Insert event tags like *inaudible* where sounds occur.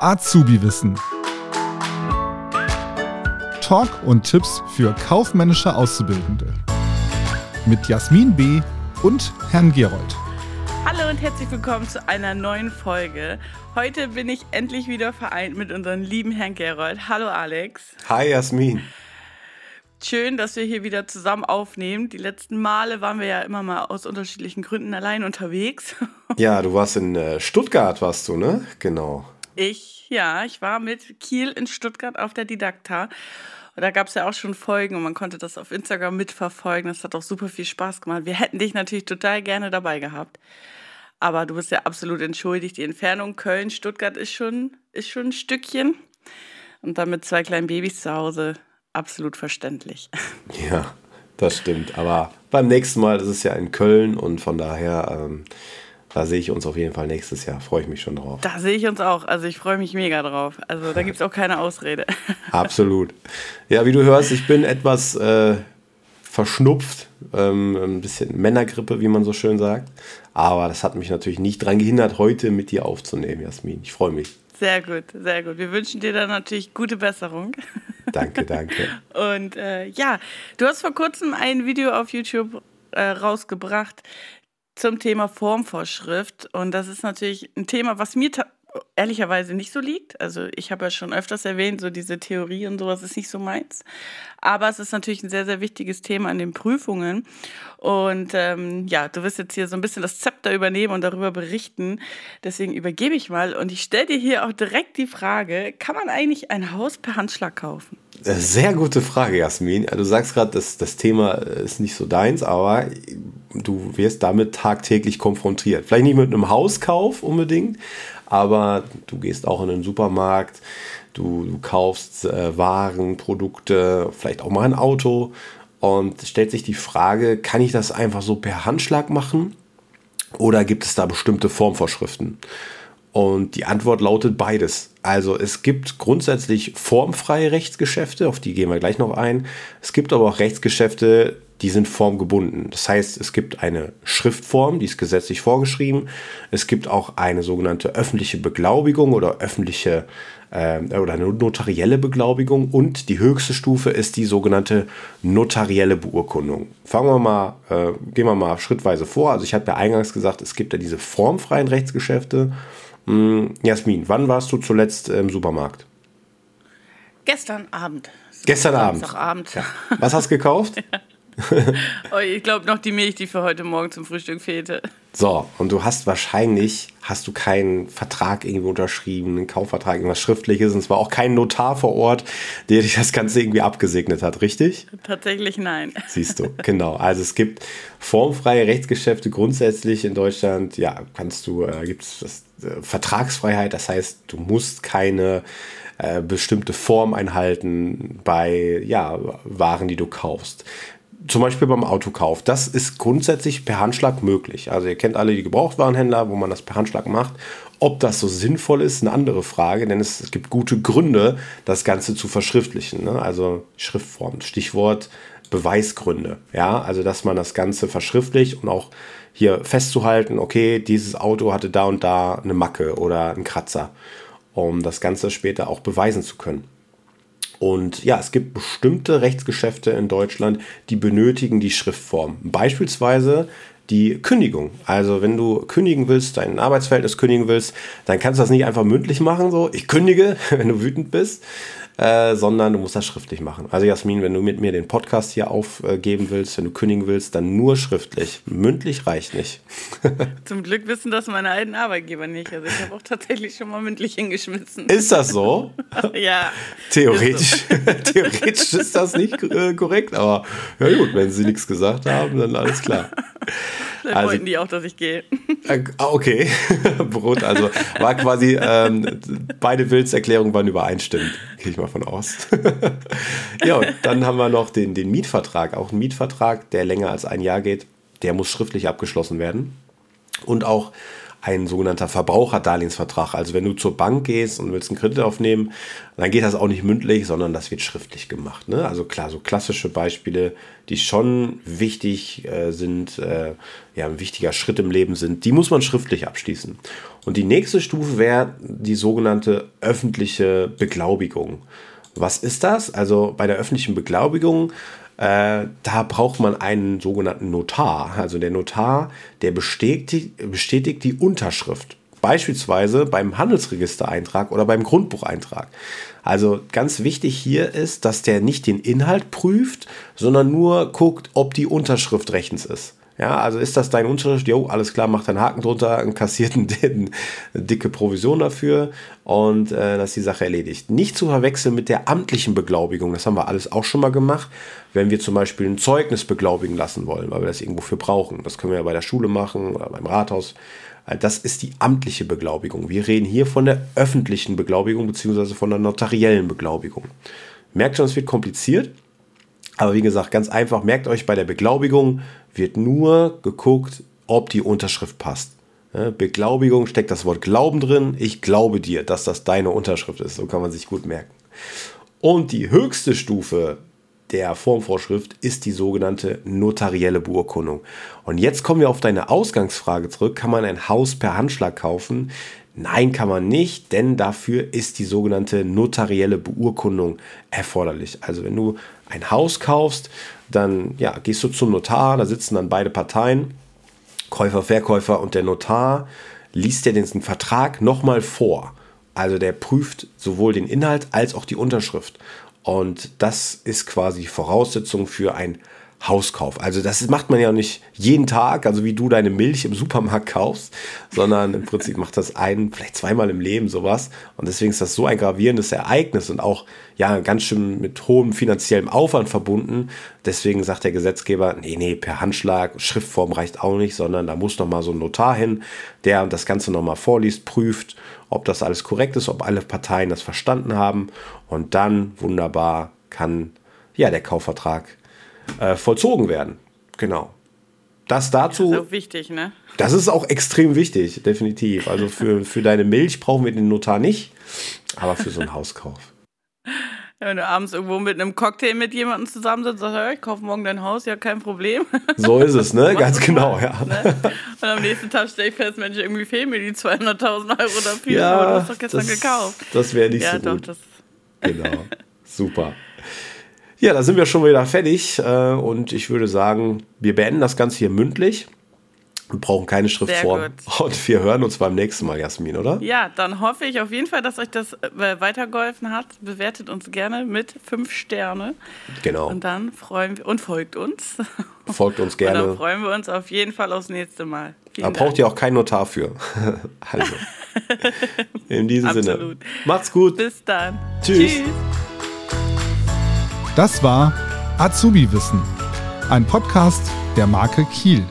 Azubi-Wissen. Talk und Tipps für kaufmännische Auszubildende. Mit Jasmin B. und Herrn Gerold. Hallo und herzlich willkommen zu einer neuen Folge. Heute bin ich endlich wieder vereint mit unserem lieben Herrn Gerold. Hallo Alex. Hi Jasmin. Schön, dass wir hier wieder zusammen aufnehmen. Die letzten Male waren wir ja immer mal aus unterschiedlichen Gründen allein unterwegs. *laughs* Ja, du warst in äh, Stuttgart, warst du, ne? Genau. Ich, ja, ich war mit Kiel in Stuttgart auf der Didakta. Und da gab es ja auch schon Folgen und man konnte das auf Instagram mitverfolgen. Das hat auch super viel Spaß gemacht. Wir hätten dich natürlich total gerne dabei gehabt. Aber du bist ja absolut entschuldigt. Die Entfernung Köln-Stuttgart ist schon, ist schon ein Stückchen. Und dann mit zwei kleinen Babys zu Hause absolut verständlich. *laughs* Ja, das stimmt. Aber beim nächsten Mal, das ist ja in Köln und von daher, ähm, da sehe ich uns auf jeden Fall nächstes Jahr. Freue ich mich schon drauf. Da sehe ich uns auch. Also ich freue mich mega drauf. Also da *laughs* gibt es auch keine Ausrede. *laughs* Absolut. Ja, wie du hörst, ich bin etwas äh, verschnupft. Ähm, ein bisschen Männergrippe, wie man so schön sagt. Aber das hat mich natürlich nicht daran gehindert, heute mit dir aufzunehmen, Jasmin. Ich freue mich. Sehr gut, sehr gut. Wir wünschen dir dann natürlich gute Besserung. Danke, danke. *laughs* Und äh, ja, du hast vor kurzem ein Video auf YouTube äh, rausgebracht zum Thema Formvorschrift. Und das ist natürlich ein Thema, was mir ehrlicherweise nicht so liegt. Also ich habe ja schon öfters erwähnt, so diese Theorie und sowas ist nicht so meins. Aber es ist natürlich ein sehr, sehr wichtiges Thema an den Prüfungen. Und ähm, ja, du wirst jetzt hier so ein bisschen das Zepter übernehmen und darüber berichten. Deswegen übergebe ich mal und ich stelle dir hier auch direkt die Frage, kann man eigentlich ein Haus per Handschlag kaufen? Äh, sehr gute Frage, Jasmin. Du sagst gerade, das, das Thema ist nicht so deins, aber du wirst damit tagtäglich konfrontiert. Vielleicht nicht mit einem Hauskauf unbedingt, aber du gehst auch in den Supermarkt, du, du kaufst äh, Waren, Produkte, vielleicht auch mal ein Auto und stellt sich die Frage, kann ich das einfach so per Handschlag machen oder gibt es da bestimmte Formvorschriften? Und die Antwort lautet beides. Also es gibt grundsätzlich formfreie Rechtsgeschäfte, auf die gehen wir gleich noch ein. Es gibt aber auch Rechtsgeschäfte, die sind formgebunden. Das heißt, es gibt eine Schriftform, die ist gesetzlich vorgeschrieben. Es gibt auch eine sogenannte öffentliche Beglaubigung oder öffentliche äh, oder eine notarielle Beglaubigung und die höchste Stufe ist die sogenannte notarielle Beurkundung. Fangen wir mal, äh, gehen wir mal schrittweise vor. Also ich habe ja eingangs gesagt, es gibt ja diese formfreien Rechtsgeschäfte. Hm, Jasmin, wann warst du zuletzt im Supermarkt? Gestern Abend. Gestern Abend. Abend. Ja. Was hast du gekauft? *laughs* *laughs* oh, ich glaube noch die Milch, die für heute Morgen zum Frühstück fehlte. So, und du hast wahrscheinlich, hast du keinen Vertrag irgendwie unterschrieben, einen Kaufvertrag, irgendwas Schriftliches, und zwar auch kein Notar vor Ort, der dich das Ganze irgendwie abgesegnet hat, richtig? Tatsächlich nein. Siehst du, genau. Also es gibt formfreie Rechtsgeschäfte grundsätzlich in Deutschland, ja, kannst du, äh, gibt es äh, Vertragsfreiheit, das heißt, du musst keine äh, bestimmte Form einhalten bei ja, Waren, die du kaufst zum Beispiel beim Autokauf. Das ist grundsätzlich per Handschlag möglich. Also ihr kennt alle die Gebrauchtwarenhändler, wo man das per Handschlag macht. Ob das so sinnvoll ist, eine andere Frage, denn es, es gibt gute Gründe, das Ganze zu verschriftlichen. Ne? Also Schriftform, Stichwort Beweisgründe. Ja, also dass man das Ganze verschriftlicht und auch hier festzuhalten, okay, dieses Auto hatte da und da eine Macke oder einen Kratzer, um das Ganze später auch beweisen zu können. Und ja, es gibt bestimmte Rechtsgeschäfte in Deutschland, die benötigen die Schriftform. Beispielsweise die Kündigung. Also wenn du kündigen willst, dein Arbeitsverhältnis kündigen willst, dann kannst du das nicht einfach mündlich machen, so ich kündige, *laughs* wenn du wütend bist, äh, sondern du musst das schriftlich machen. Also Jasmin, wenn du mit mir den Podcast hier aufgeben willst, wenn du kündigen willst, dann nur schriftlich. Mündlich reicht nicht. *laughs* Zum Glück wissen das meine alten Arbeitgeber nicht. Also ich habe auch tatsächlich schon mal mündlich hingeschmissen. Ist das so? *laughs* ja. Theoretisch, ist so. *laughs* theoretisch ist das nicht äh, korrekt, aber ja gut, wenn sie nichts gesagt haben, dann alles klar. Vielleicht also, wollten die auch, dass ich gehe. Äh, okay, Brot, also war quasi, ähm, beide Willserklärungen waren übereinstimmend, gehe ich mal von aus. *laughs* ja, und dann haben wir noch den, den Mietvertrag, auch ein Mietvertrag, der länger als ein Jahr geht, der muss schriftlich abgeschlossen werden. Und auch ein sogenannter Verbraucherdarlehensvertrag. Also wenn du zur Bank gehst und willst einen Kredit aufnehmen, dann geht das auch nicht mündlich, sondern das wird schriftlich gemacht. Ne? Also klar, so klassische Beispiele, die schon wichtig äh, sind, äh, ja, ein wichtiger Schritt im Leben sind, die muss man schriftlich abschließen. Und die nächste Stufe wäre die sogenannte öffentliche Beglaubigung. Was ist das? Also bei der öffentlichen Beglaubigung äh, da braucht man einen sogenannten Notar. Also der Notar, der bestätigt, bestätigt die Unterschrift. Beispielsweise beim Handelsregistereintrag oder beim Grundbucheintrag. Also ganz wichtig hier ist, dass der nicht den Inhalt prüft, sondern nur guckt, ob die Unterschrift rechtens ist. Ja, also ist das dein Unterschrift? Jo, alles klar, macht einen Haken drunter, kassiert *laughs* eine dicke Provision dafür und äh, das ist die Sache erledigt. Nicht zu verwechseln mit der amtlichen Beglaubigung, das haben wir alles auch schon mal gemacht, wenn wir zum Beispiel ein Zeugnis beglaubigen lassen wollen, weil wir das irgendwo für brauchen. Das können wir ja bei der Schule machen oder beim Rathaus. Äh, das ist die amtliche Beglaubigung. Wir reden hier von der öffentlichen Beglaubigung bzw. von der notariellen Beglaubigung. Merkt schon, es wird kompliziert. Aber wie gesagt, ganz einfach, merkt euch bei der Beglaubigung, wird nur geguckt, ob die Unterschrift passt. Beglaubigung steckt das Wort Glauben drin. Ich glaube dir, dass das deine Unterschrift ist. So kann man sich gut merken. Und die höchste Stufe der Formvorschrift ist die sogenannte notarielle Beurkundung. Und jetzt kommen wir auf deine Ausgangsfrage zurück. Kann man ein Haus per Handschlag kaufen? Nein, kann man nicht, denn dafür ist die sogenannte notarielle Beurkundung erforderlich. Also wenn du ein Haus kaufst, dann ja, gehst du zum Notar, da sitzen dann beide Parteien, Käufer, Verkäufer und der Notar liest dir den Vertrag nochmal vor. Also der prüft sowohl den Inhalt als auch die Unterschrift. Und das ist quasi Voraussetzung für ein Hauskauf. Also das macht man ja nicht jeden Tag, also wie du deine Milch im Supermarkt kaufst, sondern im Prinzip macht das ein, vielleicht zweimal im Leben sowas. Und deswegen ist das so ein gravierendes Ereignis und auch ja ganz schön mit hohem finanziellem Aufwand verbunden. Deswegen sagt der Gesetzgeber, nee, nee, per Handschlag, Schriftform reicht auch nicht, sondern da muss noch mal so ein Notar hin, der das Ganze noch mal vorliest, prüft, ob das alles korrekt ist, ob alle Parteien das verstanden haben und dann wunderbar kann ja der Kaufvertrag äh, vollzogen werden. Genau. Das dazu. Das ist auch wichtig, ne? Das ist auch extrem wichtig, definitiv. Also für, *laughs* für deine Milch brauchen wir den Notar nicht, aber für so einen Hauskauf. Ja, wenn du abends irgendwo mit einem Cocktail mit jemandem zusammensitzt, sagst du, ich kaufe morgen dein Haus, ja, kein Problem. *laughs* So ist es, ne? Ganz genau, ja. Ne? Und am nächsten Tag stelle ich fest, Mensch, irgendwie fehlen mir die 200.000 Euro dafür, ja, aber du hast doch gestern das, gekauft. Das wäre nicht ja, so doch, gut. Das genau, *laughs* super. Ja, da sind wir schon wieder fertig äh, und ich würde sagen, wir beenden das Ganze hier mündlich. Wir brauchen keine Schriftform. Und wir hören uns beim nächsten Mal, Jasmin, oder? Ja, dann hoffe ich auf jeden Fall, dass euch das äh, weitergeholfen hat. Bewertet uns gerne mit fünf Sterne. Genau. Und dann freuen wir und folgt uns. *laughs* Folgt uns gerne. Und dann freuen wir uns auf jeden Fall aufs nächste Mal. da braucht ihr auch keinen Notar für. *laughs* *laughs* also. In diesem Absolut. Sinne. Macht's gut. Bis dann. Tschüss. Tschüss. Das war Azubi Wissen, ein Podcast der Marke Kiel.